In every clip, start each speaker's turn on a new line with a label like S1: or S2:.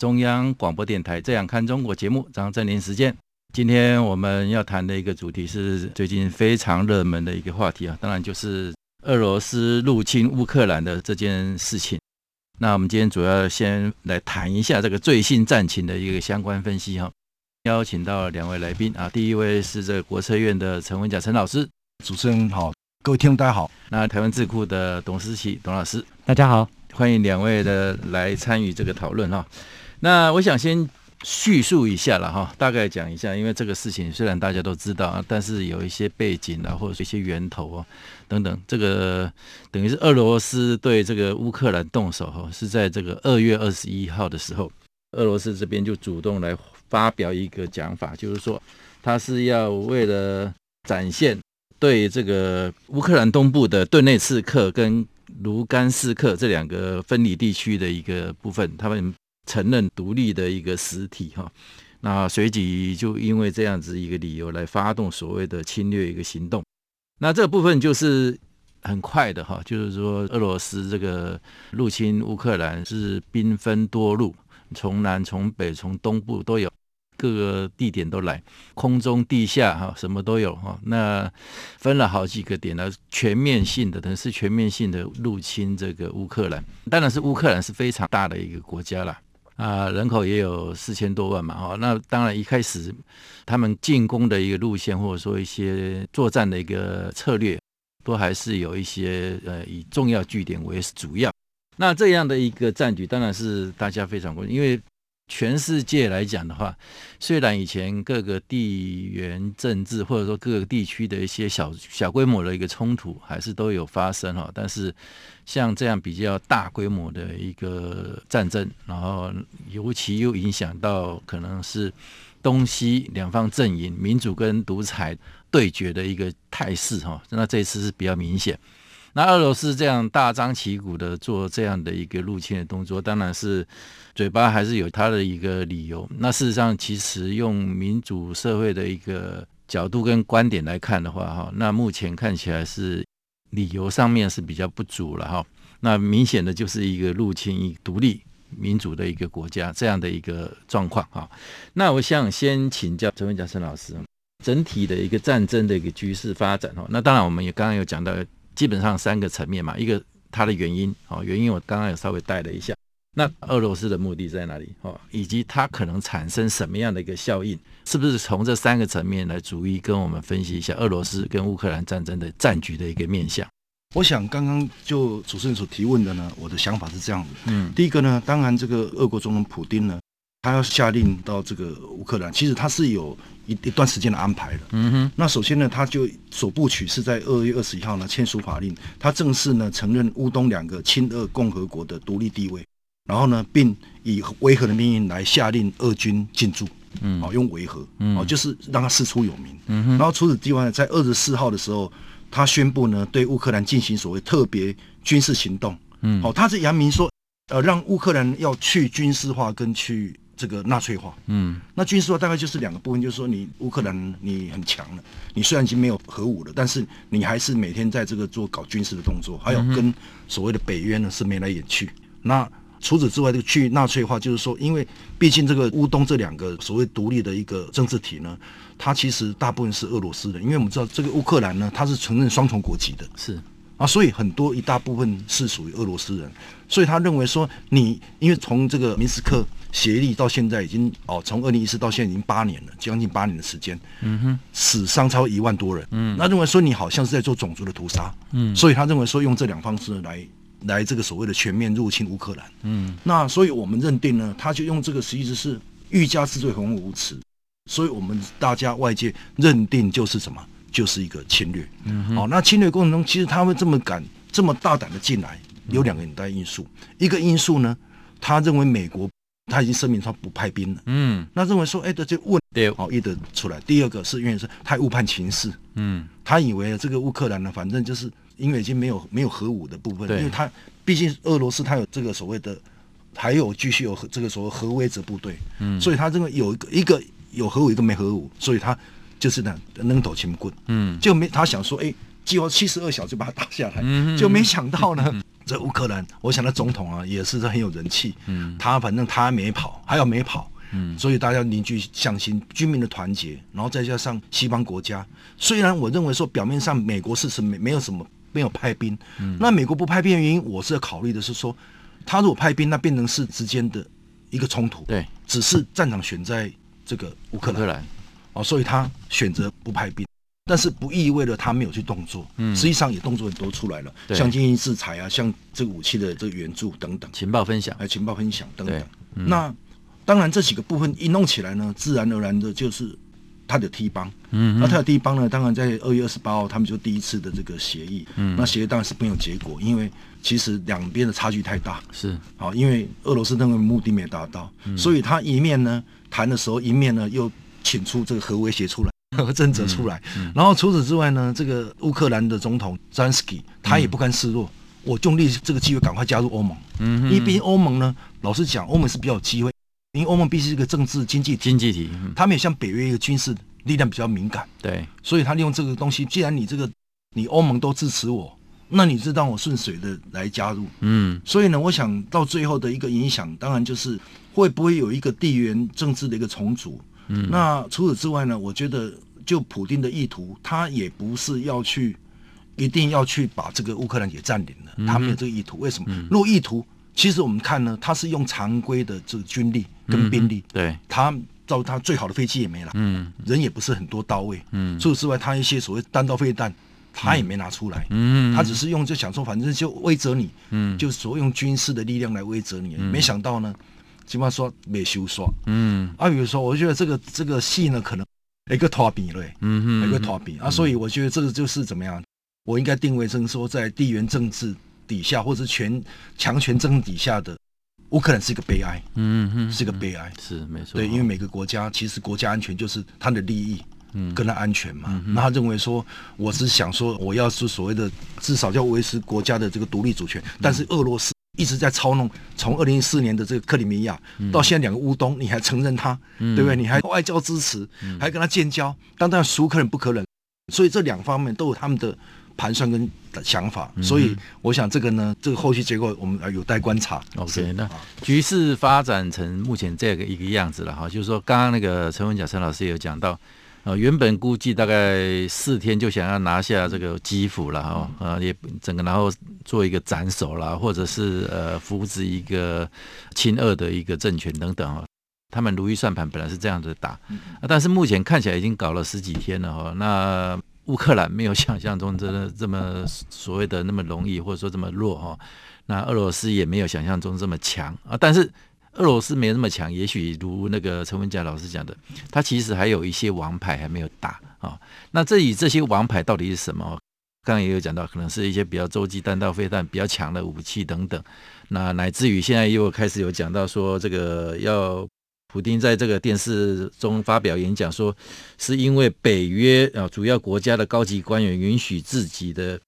S1: 中央广播电台《这样看中国》节目，张振林时间。今天我们要谈的一个主题是最近非常热门的一个话题啊，当然就是俄罗斯入侵乌克兰的这件事情。那我们今天主要先来谈一下这个最新战情的一个相关分析哈。邀请到两位来宾啊，第一位是这个国策院的陈文甲陈老师，
S2: 主持人好。各位听众大家好，
S1: 那台湾智库的董思琪董老师，
S3: 大家好，
S1: 欢迎两位的来参与这个讨论哈。那我想先叙述一下了哈，大概讲一下，因为这个事情虽然大家都知道啊，但是有一些背景啊，或者是一些源头啊等等，这个等于是俄罗斯对这个乌克兰动手哈，是在这个二月二十一号的时候，俄罗斯这边就主动来发表一个讲法，就是说他是要为了展现。对这个乌克兰东部的顿内茨克跟卢甘斯克这两个分离地区的一个部分，他们承认独立的一个实体哈，那随即就因为这样子一个理由来发动所谓的侵略一个行动，那这部分就是很快的哈，就是说俄罗斯这个入侵乌克兰是兵分多路，从南从北从东部都有。各个地点都来，空中地下哈，什么都有哈。那分了好几个点呢，全面性的，等于是全面性的入侵这个乌克兰。当然是乌克兰是非常大的一个国家了啊，人口也有四千多万嘛哈。那当然一开始他们进攻的一个路线，或者说一些作战的一个策略，都还是有一些呃以重要据点为主要。那这样的一个战局，当然是大家非常关心，因为。全世界来讲的话，虽然以前各个地缘政治或者说各个地区的一些小小规模的一个冲突还是都有发生哈，但是像这样比较大规模的一个战争，然后尤其又影响到可能是东西两方阵营民主跟独裁对决的一个态势哈，那这一次是比较明显。那俄罗斯这样大张旗鼓的做这样的一个入侵的动作，当然是嘴巴还是有他的一个理由。那事实上，其实用民主社会的一个角度跟观点来看的话，哈，那目前看起来是理由上面是比较不足了，哈。那明显的就是一个入侵一独立民主的一个国家这样的一个状况，哈。那我想先请教陈文甲陈老师，整体的一个战争的一个局势发展，哈。那当然，我们也刚刚有讲到。基本上三个层面嘛，一个它的原因，哦，原因我刚刚有稍微带了一下。那俄罗斯的目的在哪里？哦，以及它可能产生什么样的一个效应？是不是从这三个层面来逐一跟我们分析一下俄罗斯跟乌克兰战争的战局的一个面向？
S2: 我想刚刚就主持人所提问的呢，我的想法是这样子。嗯，第一个呢，当然这个俄国总统普丁呢。他要下令到这个乌克兰，其实他是有一一段时间的安排的。嗯哼。那首先呢，他就首部曲是在二月二十一号呢签署法令，他正式呢承认乌东两个亲俄共和国的独立地位，然后呢，并以维和的命令来下令俄军进驻。嗯。哦，用维和。嗯。哦，就是让他师出有名。嗯哼。然后除此之外，在二十四号的时候，他宣布呢对乌克兰进行所谓特别军事行动。嗯。哦，他是扬明说，呃，让乌克兰要去军事化跟去。这个纳粹化，嗯，那军事化大概就是两个部分，就是说你乌克兰你很强了，你虽然已经没有核武了，但是你还是每天在这个做搞军事的动作，还有跟所谓的北约呢是眉来眼去。那除此之外，这个去纳粹化就是说，因为毕竟这个乌东这两个所谓独立的一个政治体呢，它其实大部分是俄罗斯的，因为我们知道这个乌克兰呢，它是承认双重国籍的，
S1: 是
S2: 啊，所以很多一大部分是属于俄罗斯人，所以他认为说你因为从这个明斯克。协议到现在已经哦，从二零一四到现在已经八年了，将近八年的时间。嗯哼，死伤超一万多人。嗯，那认为说你好像是在做种族的屠杀。嗯，所以他认为说用这两方式来来这个所谓的全面入侵乌克兰。嗯，那所以我们认定呢，他就用这个实际是欲加之罪，何患无辞。所以我们大家外界认定就是什么，就是一个侵略。嗯哼，好，那侵略过程中，其实他会这么敢这么大胆的进来，有两个很大因素。一个因素呢，他认为美国。他已经声明他不派兵了。
S1: 嗯，
S2: 那认为说，哎，这就问
S1: 对，
S2: 好一得出来。第二个是因为是他误判情势，
S1: 嗯，
S2: 他以为这个乌克兰呢，反正就是因为已经没有没有核武的部分，因为他毕竟俄罗斯他有这个所谓的，还有继续有这个所谓核威慑部队，嗯，所以他认为有一个一个有核武一个没核武，所以他就是呢扔头轻棍，嗯，就没他想说，哎，计划七十二小时就把他打下来，嗯，就没想到呢。嗯这乌克兰，我想那总统啊也是很有人气，嗯，他反正他还没跑，还要没跑，嗯，所以大家凝聚向心，军民的团结，然后再加上西方国家，虽然我认为说表面上美国事实没没有什么没有派兵，嗯，那美国不派兵的原因，我是要考虑的是说，他如果派兵，那变成是之间的一个冲突，
S1: 对，只
S2: 是战场选在这个乌克兰，
S1: 乌克兰
S2: 哦，所以他选择不派兵。但是不意味着他没有去动作，嗯，实际上也动作很多出来了，像经济制裁啊，像这个武器的这个援助等等，
S1: 情报分享，
S2: 还有情报分享等等。嗯、那当然这几个部分一弄起来呢，自然而然的就是他的 T 邦，嗯，那他的 T 邦呢，当然在二月二十八号他们就第一次的这个协议，嗯，那协议当然是没有结果，因为其实两边的差距太大，
S1: 是，
S2: 好，因为俄罗斯认为目的没达到，嗯、所以他一面呢谈的时候，一面呢又请出这个核威胁出来。和政策出来，嗯嗯、然后除此之外呢，这个乌克兰的总统泽连斯基他也不甘示弱，嗯、我用力这个机会赶快加入欧盟，嗯，因为毕竟欧盟呢，老实讲，欧盟是比较有机会，因为欧盟毕竟是一个政治经济
S1: 经济体，
S2: 他们也像北约一个军事力量比较敏感，
S1: 对，
S2: 所以他利用这个东西，既然你这个你欧盟都支持我，那你就让我顺水的来加入，嗯，所以呢，我想到最后的一个影响，当然就是会不会有一个地缘政治的一个重组。嗯，那除此之外呢？我觉得就普丁的意图，他也不是要去一定要去把这个乌克兰给占领了，嗯、他没有这个意图。为什么？嗯、如果意图，其实我们看呢，他是用常规的这个军力跟兵力，
S1: 嗯、对，
S2: 他到他最好的飞机也没了，嗯，人也不是很多到位，嗯，除此之外，他一些所谓弹道飞弹，他也没拿出来，嗯，他只是用就想说，反正就威责你，嗯，就是所谓用军事的力量来威责你，嗯、没想到呢。基本上说没修刷，嗯，啊，比如说，我觉得这个这个戏呢，可能一个拖饼嘞，嗯哼，一个拖饼啊，所以我觉得这个就是怎么样，我应该定位成说，在地缘政治底下，或者权强权政治底下的乌克兰是一个悲哀，嗯哼，是一个悲哀，
S1: 是没错，
S2: 对，因为每个国家其实国家安全就是他的利益，嗯，跟他安全嘛，那他认为说，我是想说，我要是所谓的至少要维持国家的这个独立主权，但是俄罗斯。一直在操弄，从二零一四年的这个克里米亚到现在两个乌东，你还承认他，对不对？你还外交支持，还跟他建交，当然孰可忍不可忍。所以这两方面都有他们的盘算跟想法。所以我想这个呢，这个后续结果我们有待观察。
S1: OK，那局势发展成目前这个一个样子了哈，就是说刚刚那个陈文甲陈老师也有讲到。呃，原本估计大概四天就想要拿下这个基辅了哈，呃，也整个然后做一个斩首啦，或者是呃扶植一个亲俄的一个政权等等哈。他们如意算盘本来是这样子打，但是目前看起来已经搞了十几天了哈。那乌克兰没有想象中真的这么所谓的那么容易，或者说这么弱哈。那俄罗斯也没有想象中这么强啊，但是。俄罗斯没那么强，也许如那个陈文甲老师讲的，他其实还有一些王牌还没有打啊、那这里这些王牌到底是什么？刚刚也有讲到，可能是一些比较洲际弹道飞弹比较强的武器等等。那乃至于现在又开始有讲到说，这个要普丁在这个电视中发表演讲，说是因为北约啊主要国家的高级官员允许自己的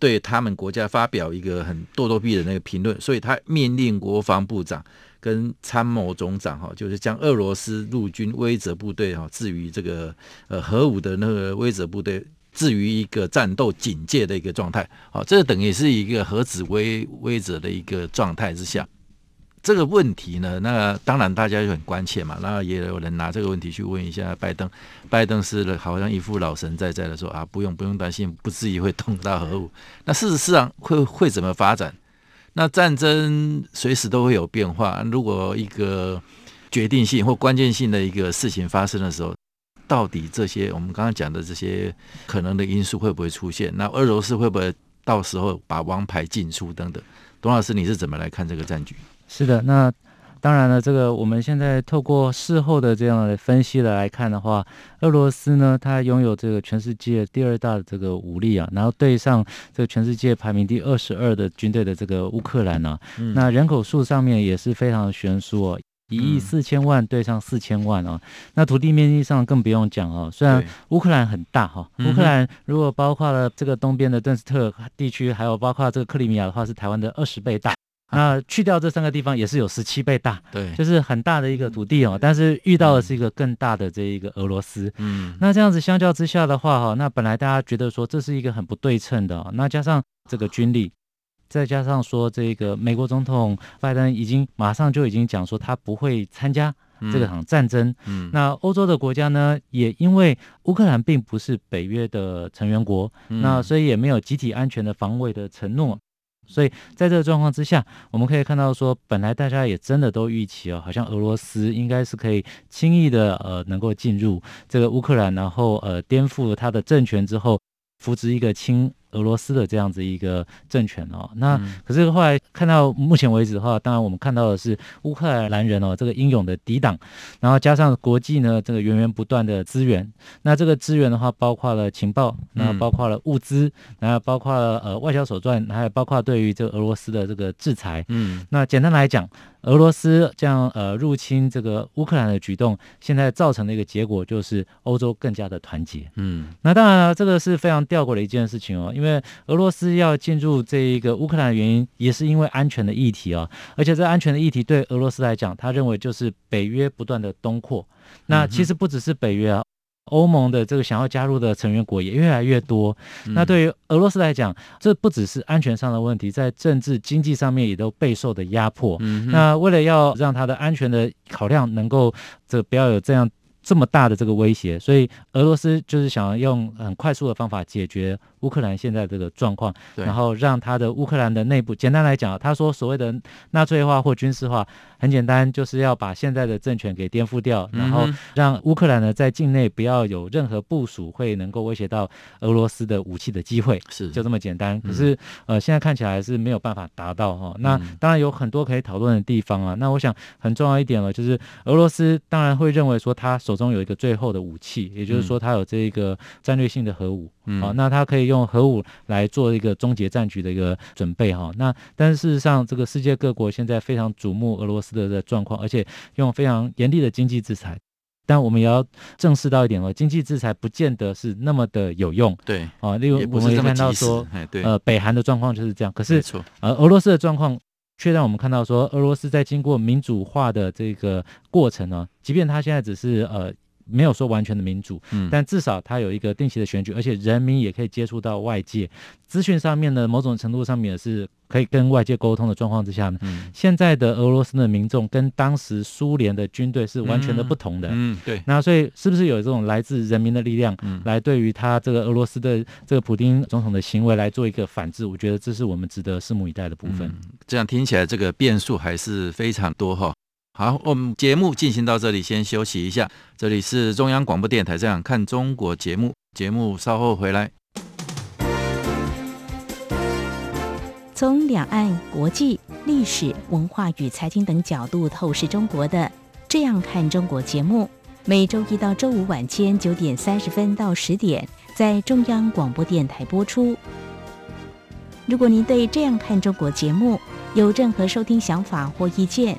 S1: 对他们国家发表一个很咄咄逼人的那个评论，所以他命令国防部长。跟参谋总长哈，就是将俄罗斯陆军威慑部队哈置于这个呃核武的那个威慑部队置于一个战斗警戒的一个状态，好，这等于是一个核子威威慑的一个状态之下，这个问题呢，那当然大家就很关切嘛，然后也有人拿这个问题去问一下拜登，拜登是好像一副老神在在的说啊，不用不用担心，不至于会动到核武，那事实上会会怎么发展？那战争随时都会有变化。如果一个决定性或关键性的一个事情发生的时候，到底这些我们刚刚讲的这些可能的因素会不会出现？那俄罗斯会不会到时候把王牌进出等等？董老师，你是怎么来看这个战局？
S3: 是的，那。当然了，这个我们现在透过事后的这样的分析的来看的话，俄罗斯呢，它拥有这个全世界第二大的这个武力啊，然后对上这个全世界排名第二十二的军队的这个乌克兰呢、啊，嗯、那人口数上面也是非常的悬殊哦。一亿四千万对上四千万哦，那土地面积上更不用讲哦。虽然乌克兰很大哈，乌克兰如果包括了这个东边的顿斯特地区，还有包括这个克里米亚的话，是台湾的二十倍大。那去掉这三个地方，也是有十七倍大。
S1: 对，
S3: 就是很大的一个土地哦。但是遇到的是一个更大的这一个俄罗斯。嗯，那这样子相较之下的话哈，那本来大家觉得说这是一个很不对称的，那加上这个军力。再加上说，这个美国总统拜登已经马上就已经讲说，他不会参加这个场战争。嗯，嗯，那欧洲的国家呢，也因为乌克兰并不是北约的成员国，嗯，那所以也没有集体安全的防卫的承诺。所以在这个状况之下，我们可以看到说，本来大家也真的都预期哦，好像俄罗斯应该是可以轻易的呃能够进入这个乌克兰，然后呃颠覆他的政权之后，扶植一个亲。俄罗斯的这样子一个政权哦，那可是后来看到目前为止的话，当然我们看到的是乌克兰人哦，这个英勇的抵挡，然后加上国际呢这个源源不断的资源，那这个资源的话包括了情报，然后包括了物资，然后包括了呃外交手段，还有包括对于这个俄罗斯的这个制裁。嗯，那简单来讲，俄罗斯这样呃入侵这个乌克兰的举动，现在造成的一个结果就是欧洲更加的团结。嗯，那当然了，这个是非常吊诡的一件事情哦。因为俄罗斯要进入这一个乌克兰的原因，也是因为安全的议题啊，而且这安全的议题对俄罗斯来讲，他认为就是北约不断的东扩。那其实不只是北约啊，欧盟的这个想要加入的成员国也越来越多。那对于俄罗斯来讲，这不只是安全上的问题，在政治经济上面也都备受的压迫。那为了要让他的安全的考量能够这不要有这样这么大的这个威胁，所以俄罗斯就是想要用很快速的方法解决。乌克兰现在这个状况，然后让他的乌克兰的内部，简单来讲，他说所谓的纳粹化或军事化，很简单，就是要把现在的政权给颠覆掉，然后让乌克兰呢在境内不要有任何部署会能够威胁到俄罗斯的武器的机会，是就这么简单。可是呃，现在看起来是没有办法达到哈。那当然有很多可以讨论的地方啊。那我想很重要一点了，就是俄罗斯当然会认为说他手中有一个最后的武器，也就是说他有这个战略性的核武。好，那他可以用核武来做一个终结战局的一个准备哈。那但是事实上，这个世界各国现在非常瞩目俄罗斯的的状况，而且用非常严厉的经济制裁。但我们也要正视到一点哦，经济制裁不见得是那么的有用。对啊，例如我们也看到说，呃，北韩的状况就是这样。可是呃，俄罗斯的状况却让我们看到说，俄罗斯在经过民主化的这个过程呢，即便它现在只是呃。没有说完全的民主，嗯，但至少它有一个定期的选举，而且人民也可以接触到外界资讯上面的某种程度上面也是可以跟外界沟通的状况之下呢，嗯，现在的俄罗斯的民众跟当时苏联的军队是完全的不同的，嗯，对。那所以是不是有这种来自人民的力量，来对于他这个俄罗斯的这个普丁总统的行为来做一个反制？我觉得这是我们值得拭目以待的部分。
S1: 这样听起来，这个变数还是非常多哈。好，我们节目进行到这里，先休息一下。这里是中央广播电台《这样看中国》节目，节目稍后回来。
S4: 从两岸、国际、历史文化与财经等角度透视中国的《这样看中国》节目，每周一到周五晚间九点三十分到十点在中央广播电台播出。如果您对《这样看中国》节目有任何收听想法或意见，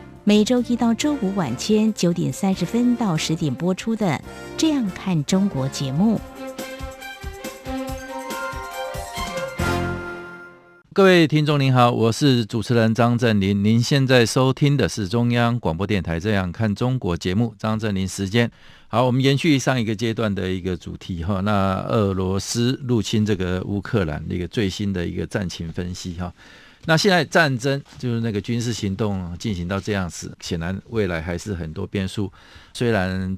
S4: 每周一到周五晚间九点三十分到十点播出的《这样看中国》节目。
S1: 各位听众您好，我是主持人张振林。您现在收听的是中央广播电台《这样看中国》节目。张振林时间好，我们延续上一个阶段的一个主题哈。那俄罗斯入侵这个乌克兰的一个最新的一个战情分析哈。那现在战争就是那个军事行动进行到这样子，显然未来还是很多变数。虽然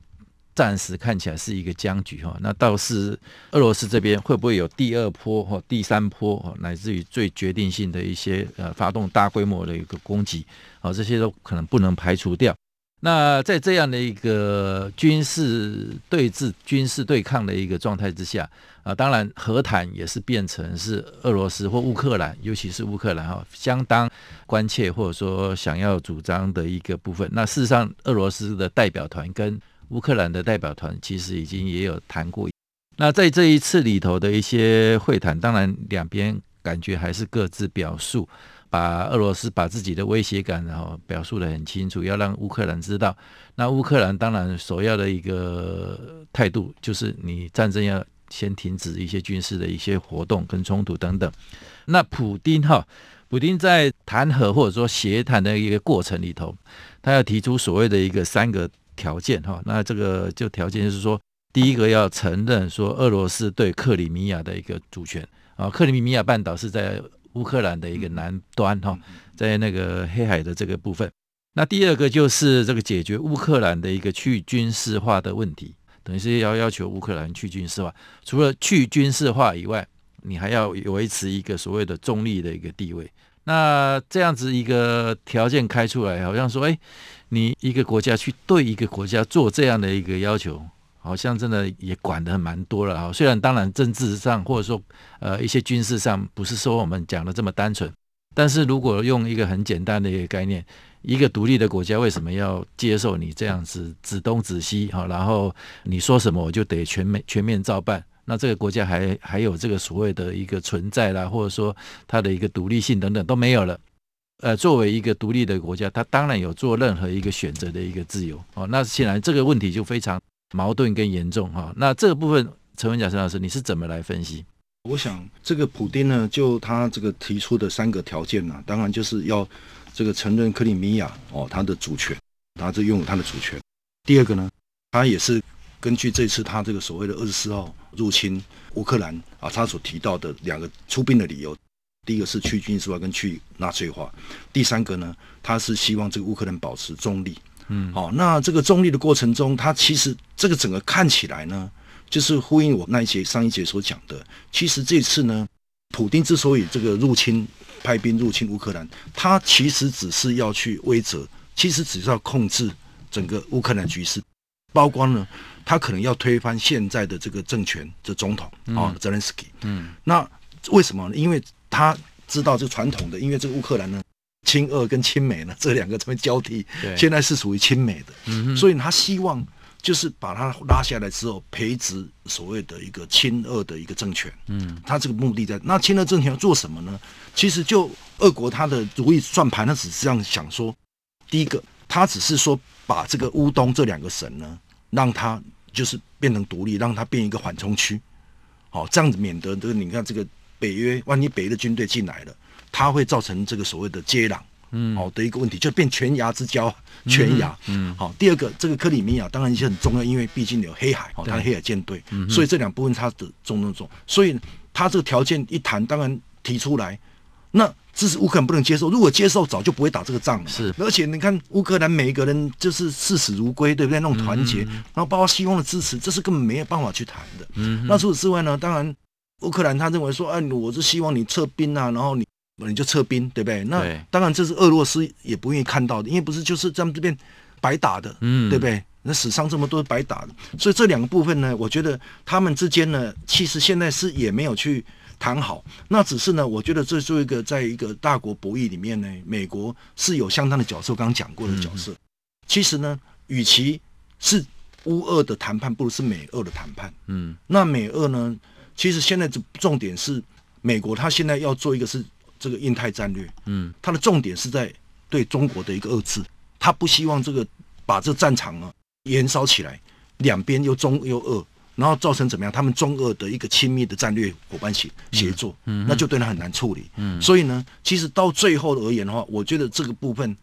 S1: 暂时看起来是一个僵局哈，那倒是俄罗斯这边会不会有第二波或第三波，乃至于最决定性的一些呃发动大规模的一个攻击啊，这些都可能不能排除掉。那在这样的一个军事对峙、军事对抗的一个状态之下啊，当然和谈也是变成是俄罗斯或乌克兰，尤其是乌克兰哈，相当关切或者说想要主张的一个部分。那事实上，俄罗斯的代表团跟乌克兰的代表团其实已经也有谈过。那在这一次里头的一些会谈，当然两边感觉还是各自表述。把俄罗斯把自己的威胁感，然后表述得很清楚，要让乌克兰知道。那乌克兰当然首要的一个态度就是，你战争要先停止一些军事的一些活动跟冲突等等。那普丁哈，普丁在谈和或者说协谈的一个过程里头，他要提出所谓的一个三个条件哈。那这个就条件就是说，第一个要承认说俄罗斯对克里米亚的一个主权啊，克里米亚半岛是在。乌克兰的一个南端哈，在那个黑海的这个部分。那第二个就是这个解决乌克兰的一个去军事化的问题，等于是要要求乌克兰去军事化。除了去军事化以外，你还要维持一个所谓的中立的一个地位。那这样子一个条件开出来，好像说，哎，你一个国家去对一个国家做这样的一个要求。好像真的也管的蛮多了哈，虽然当然政治上或者说呃一些军事上不是说我们讲的这么单纯，但是如果用一个很简单的一个概念，一个独立的国家为什么要接受你这样子指东指西哈，然后你说什么我就得全面全面照办，那这个国家还还有这个所谓的一个存在啦，或者说它的一个独立性等等都没有了，呃，作为一个独立的国家，它当然有做任何一个选择的一个自由哦，那显然这个问题就非常。矛盾更严重哈，那这个部分陈文甲陈老师，你是怎么来分析？
S2: 我想这个普丁呢，就他这个提出的三个条件呢，当然就是要这个承认克里米亚哦，他的主权，他这拥有他的主权。第二个呢，他也是根据这次他这个所谓的二十四号入侵乌克兰啊，他所提到的两个出兵的理由，第一个是去军事化跟去纳粹化，第三个呢，他是希望这个乌克兰保持中立。嗯，好，那这个中立的过程中，它其实这个整个看起来呢，就是呼应我那一节上一节所讲的。其实这次呢，普丁之所以这个入侵派兵入侵乌克兰，他其实只是要去威责，其实只是要控制整个乌克兰局势，包括呢，他可能要推翻现在的这个政权的总统啊，泽连斯基。嗯，那为什么呢？因为他知道这传统的，因为这个乌克兰呢。亲俄跟亲美呢，这两个这么交替，现在是属于亲美的，嗯，所以他希望就是把他拉下来之后，培植所谓的一个亲俄的一个政权。嗯，他这个目的在那亲俄政权要做什么呢？其实就俄国他的如意算盘，他只是这样想说：第一个，他只是说把这个乌东这两个省呢，让他就是变成独立，让他变一个缓冲区。好，这样子免得这个你看这个北约，万一北约的军队进来了。它会造成这个所谓的接壤，嗯，好的一个问题，就变全牙之交，全牙，嗯，好。第二个，这个克里米亚当然也很重要，因为毕竟有黑海，哦，它的黑海舰队，所以这两部分它的重重重，所以它这个条件一谈，当然提出来，那这是乌克兰不能接受，如果接受，早就不会打这个仗了。是，而且你看乌克兰每一个人就是视死如归，对不对？那种团结，然后包括西方的支持，这是根本没有办法去谈的。嗯，那除此之外呢？当然，乌克兰他认为说，哎，我是希望你撤兵啊，然后你。你就撤兵，对不对？那当然这是俄罗斯也不愿意看到的，因为不是就是咱们这边白打的，嗯，对不对？那死伤这么多白打的，所以这两个部分呢，我觉得他们之间呢，其实现在是也没有去谈好。那只是呢，我觉得这做一个在一个大国博弈里面呢，美国是有相当的角色，我刚刚讲过的角色。其实呢，与其是乌俄的谈判，不如是美俄的谈判。嗯，那美俄呢，其实现在的重点是美国，他现在要做一个是。这个印太战略，嗯，它的重点是在对中国的一个遏制，他不希望这个把这战场呢延烧起来，两边又中又俄，然后造成怎么样？他们中俄的一个亲密的战略伙伴协协作，嗯，那就对他很难处理，嗯，所以呢，其实到最后而言的话，我觉得这个部分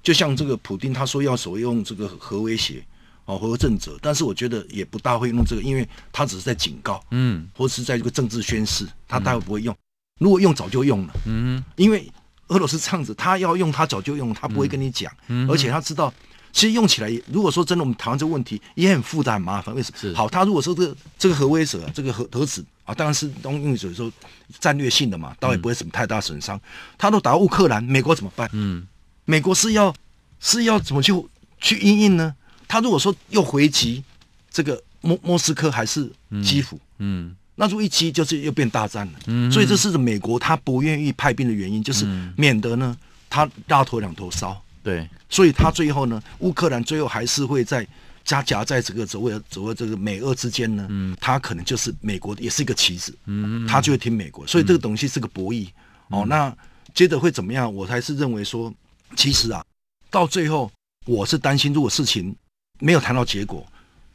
S2: 就像这个普丁他说要所用这个核威胁哦，核震慑，但是我觉得也不大会用这个，因为他只是在警告，嗯，或是在这个政治宣示，他大概不会用。如果用早就用了，嗯，因为俄罗斯这样子，他要用他早就用，他不会跟你讲，嗯，而且他知道，其实用起来，如果说真的我们谈这个问题也很复杂很麻烦，为什么？是好，他如果说这个这个核威慑，这个核核子啊，当然是当用者说战略性的嘛，倒也不会什么太大损伤，他都打到乌克兰，美国怎么办？嗯，美国是要是要怎么去去因应呢？他如果说又回击这个莫莫斯科还是基辅，
S1: 嗯，嗯，
S2: 那如果一击就是又变大战了，
S1: 嗯，
S2: 所以这是美国他不愿意派兵的原因，就是免得呢他大头两头烧，
S1: 对，
S2: 所以他最后呢，乌克兰最后还是会在夹夹在这个所谓所谓这个美俄之间呢，嗯，他可能就是美国也是一个棋子，嗯，他就会听美国，所以这个东西是个博弈，哦，那接着会怎么样？我还是认为说，其实啊，到最后我是担心，如果事情。没有谈到结果，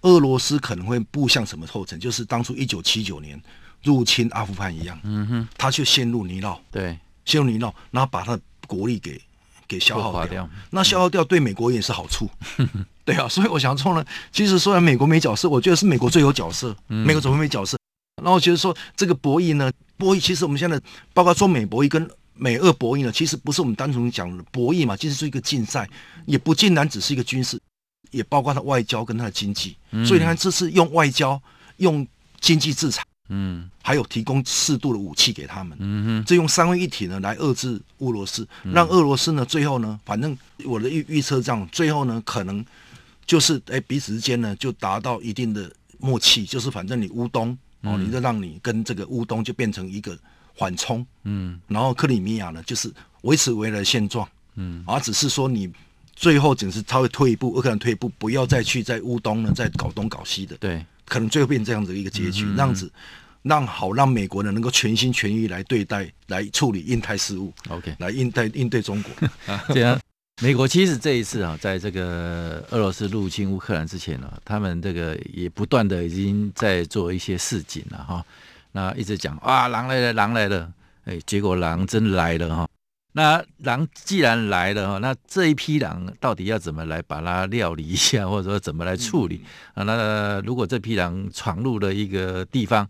S2: 俄罗斯可能会步向什么后尘？就是当初一九七九年入侵阿富汗一样，
S1: 嗯哼，
S2: 他却陷入泥淖，
S1: 对，
S2: 陷入泥淖，然后把他的国力给给消耗掉，
S1: 掉。
S2: 那消耗掉对美国也是好处，嗯、对啊，所以我想说呢，其实虽然美国没角色，我觉得是美国最有角色，嗯、美国怎么会没角色？然后我觉得说这个博弈呢，博弈其实我们现在包括中美博弈跟美俄博弈呢，其实不是我们单纯讲的博弈嘛，其实是一个竞赛，也不尽然只是一个军事。也包括他外交跟他的经济，嗯、所以你看，这是用外交、用经济制裁，
S1: 嗯，
S2: 还有提供适度的武器给他们，
S1: 嗯哼，
S2: 这用三位一体呢来遏制俄罗斯，让俄罗斯呢最后呢，反正我的预预测这样，最后呢可能就是哎彼此之间呢就达到一定的默契，就是反正你乌东哦，你就让你跟这个乌东就变成一个缓冲，
S1: 嗯，
S2: 然后克里米亚呢就是维持为了现状，
S1: 嗯，
S2: 而只是说你。最后只是稍微退一步，乌克兰退一步，不要再去在乌东呢再搞东搞西的。
S1: 对，
S2: 可能最后变成这样子一个结局，
S1: 嗯嗯嗯
S2: 这样子让好让美国人能够全心全意来对待、来处理印太事务。
S1: OK，
S2: 来应对应对中国。
S1: 这样，美国其实这一次啊，在这个俄罗斯入侵乌克兰之前呢、啊，他们这个也不断的已经在做一些示警了哈。那一直讲啊，狼来了，狼来了，哎，结果狼真来了哈。那狼既然来了哈，那这一批狼到底要怎么来把它料理一下，或者说怎么来处理啊？那如果这批狼闯入了一个地方，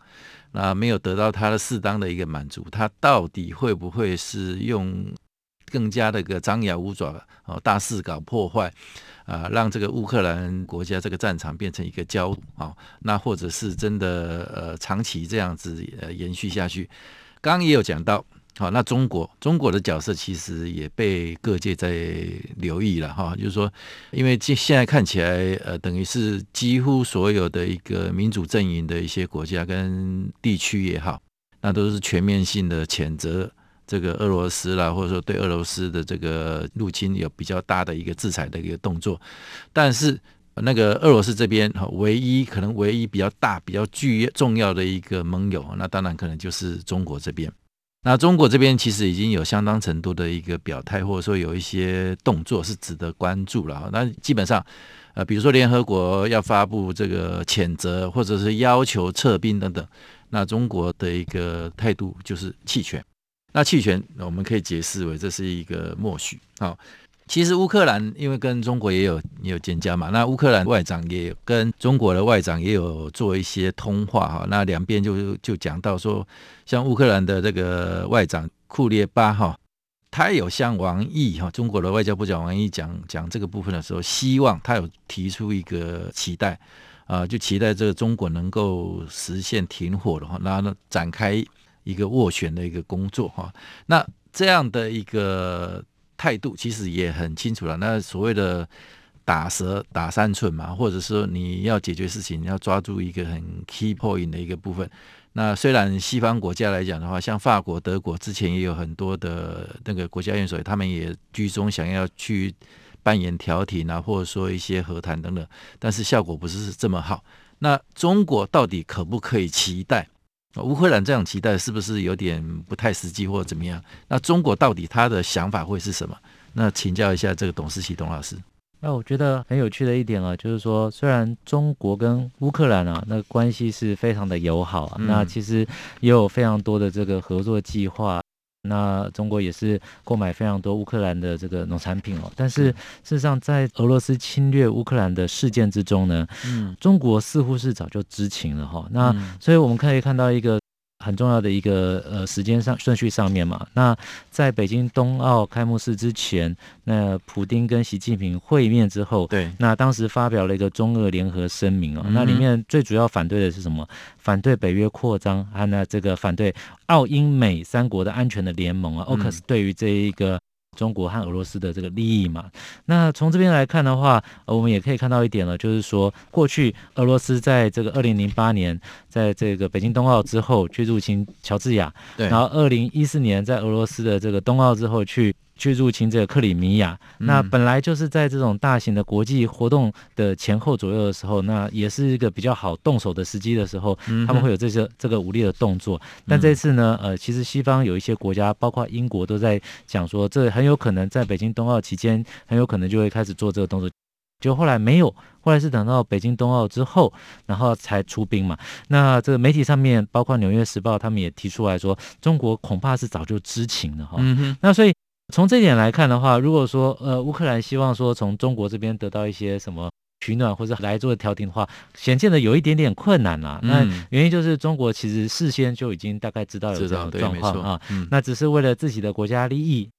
S1: 那没有得到它的适当的一个满足，它到底会不会是用更加的个张牙舞爪哦，大肆搞破坏啊，让这个乌克兰国家这个战场变成一个焦土啊？那或者是真的呃长期这样子呃延续下去？刚刚也有讲到。好，那中国中国的角色其实也被各界在留意了哈，就是说，因为现现在看起来，呃，等于是几乎所有的一个民主阵营的一些国家跟地区也好，那都是全面性的谴责这个俄罗斯啦，或者说对俄罗斯的这个入侵有比较大的一个制裁的一个动作，但是那个俄罗斯这边哈，唯一可能唯一比较大、比较具重要的一个盟友，那当然可能就是中国这边。那中国这边其实已经有相当程度的一个表态，或者说有一些动作是值得关注了。那基本上，呃，比如说联合国要发布这个谴责，或者是要求撤兵等等，那中国的一个态度就是弃权。那弃权，我们可以解释为这是一个默许。好。其实乌克兰因为跟中国也有也有建交嘛，那乌克兰外长也跟中国的外长也有做一些通话哈，那两边就就讲到说，像乌克兰的这个外长库列巴哈，他有向王毅哈，中国的外交部长王毅讲讲这个部分的时候，希望他有提出一个期待啊，就期待这个中国能够实现停火的话，然后呢展开一个斡旋的一个工作哈，那这样的一个。态度其实也很清楚了。那所谓的打蛇打三寸嘛，或者说你要解决事情，你要抓住一个很 key point 的一个部分。那虽然西方国家来讲的话，像法国、德国之前也有很多的那个国家元首，他们也居中想要去扮演调停啊，或者说一些和谈等等，但是效果不是这么好。那中国到底可不可以期待？乌克兰这样期待是不是有点不太实际或者怎么样？那中国到底他的想法会是什么？那请教一下这个董思齐董老师。
S3: 那我觉得很有趣的一点啊，就是说虽然中国跟乌克兰啊那关系是非常的友好啊，那其实也有非常多的这个合作计划。那中国也是购买非常多乌克兰的这个农产品哦，但是事实上，在俄罗斯侵略乌克兰的事件之中呢，嗯，中国似乎是早就知情了哈。那所以我们可以看到一个。很重要的一个呃时间上顺序上面嘛，那在北京冬奥开幕式之前，那普丁跟习近平会面之后，
S1: 对，
S3: 那当时发表了一个中俄联合声明啊、哦，那里面最主要反对的是什么？反对北约扩张，还有呢这个反对澳英美三国的安全的联盟啊，奥克斯对于这一个中国和俄罗斯的这个利益嘛。那从这边来看的话，呃，我们也可以看到一点了，就是说，过去俄罗斯在这个二零零八年，在这个北京冬奥之后去入侵乔治亚，
S1: 对，
S3: 然后二零一四年在俄罗斯的这个冬奥之后去。去入侵这个克里米亚，那本来就是在这种大型的国际活动的前后左右的时候，那也是一个比较好动手的时机的时候，他们会有这些这个武力的动作。但这次呢，呃，其实西方有一些国家，包括英国，都在讲说，这很有可能在北京冬奥期间，很有可能就会开始做这个动作。就后来没有，后来是等到北京冬奥之后，然后才出兵嘛。那这个媒体上面，包括《纽约时报》，他们也提出来说，中国恐怕是早就知情了哈。嗯那所以。从这点来看的话，如果说呃乌克兰希望说从中国这边得到一些什么取暖或者来做调停的话，显见的有一点点困难啦。那原因就是中国其实事先就已经大概知道有这样的状况啊，那只是为了自己的国家利益，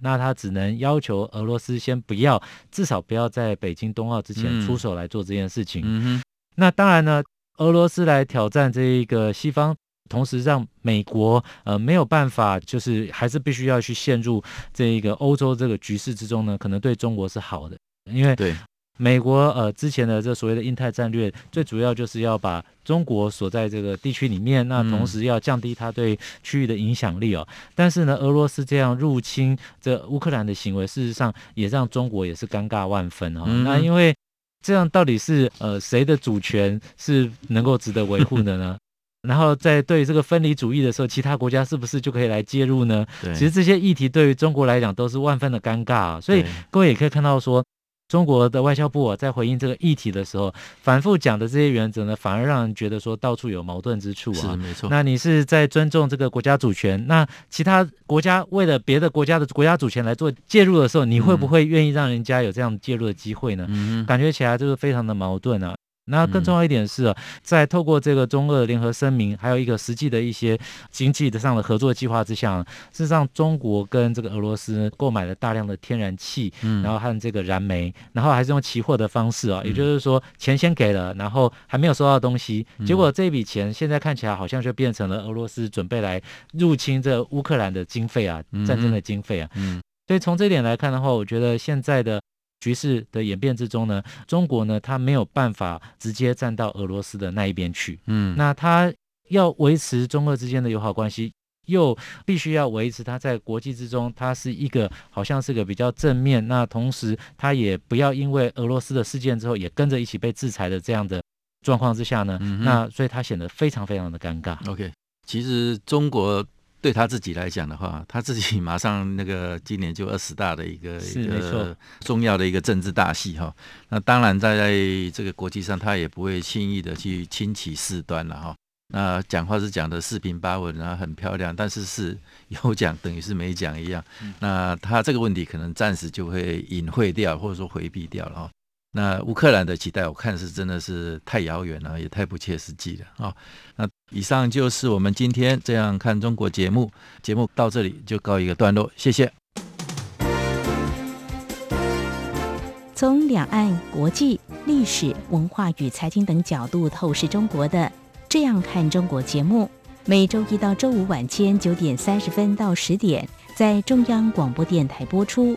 S3: 那他只能要求俄罗斯先不要，至少不要在北京冬奥之前出手来做这件事情。那当然呢，俄罗斯来挑战这一个西方。同时，让美国呃没有办法，就是还是必须要去陷入这一个欧洲这个局势之中呢，可能对中国是好的，因为对美国呃之前的这所谓的印太战略，最主要就是要把中国锁在这个地区里面，那同时要降低它对区域的影响力哦。但是呢，俄罗斯这样入侵这乌克兰的行为，事实上也让中国也是尴尬万分哦。那因为这样到底是呃谁的主权是能够值得维护的呢？然后在对这个分离主义的时候，其他国家是不是就可以来介入呢？对，其实这些议题对于中国来讲都是万分的尴尬啊。所以各位也可以看到说，中国的外交部啊，在回应这个议题的时候，反复讲的这些原则呢，反而让人觉得说到处有矛盾之处啊。
S1: 是没错。
S3: 那你是在尊重这个国家主权，那其他国家为了别的国家的国家主权来做介入的时候，你会不会愿意让人家有这样介入的机会呢？嗯，感觉起来就是非常的矛盾啊。那更重要一点是啊，在透过这个中俄联合声明，还有一个实际的一些经济的上的合作计划之下，事实上中国跟这个俄罗斯购买了大量的天然气，然后和这个燃煤，然后还是用期货的方式啊，也就是说钱先给了，然后还没有收到东西，结果这笔钱现在看起来好像就变成了俄罗斯准备来入侵这乌克兰的经费啊，战争的经费啊，所以从这点来看的话，我觉得现在的。局势的演变之中呢，中国呢，它没有办法直接站到俄罗斯的那一边去。嗯，那它要维持中俄之间的友好关系，又必须要维持它在国际之中，它是一个好像是个比较正面。那同时，它也不要因为俄罗斯的事件之后，也跟着一起被制裁的这样的状况之下呢，嗯、那所以它显得非常非常的尴尬。
S1: OK，其实中国。对他自己来讲的话，他自己 马上那个今年就二十大的一个一个重要的一个政治大戏哈。那当然在这个国际上，他也不会轻易的去轻启事端了哈。那讲话是讲的四平八稳啊，很漂亮，但是是有讲等于是没讲一样。那他这个问题可能暂时就会隐晦掉，或者说回避掉了哈。那乌克兰的期待，我看是真的是太遥远了，也太不切实际了啊！那以上就是我们今天这样看中国节目，节目到这里就告一个段落，谢谢。
S4: 从两岸、国际、历史文化与财经等角度透视中国的《这样看中国》节目，每周一到周五晚间九点三十分到十点，在中央广播电台播出。